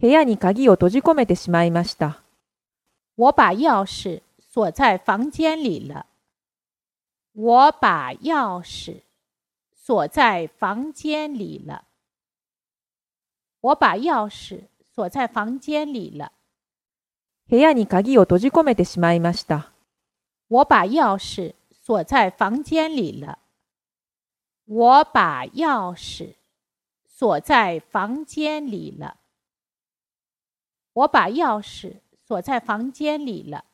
部屋に鍵を閉じ込めてしまいました。我把钥匙锁在房间里了。我把钥匙锁在房间里了。我把钥匙锁在房间里了。部屋に鍵を閉じ込めてしまいました。我把钥匙锁在房间里了。我把钥匙锁在房间里了。我把钥匙锁在房间里了。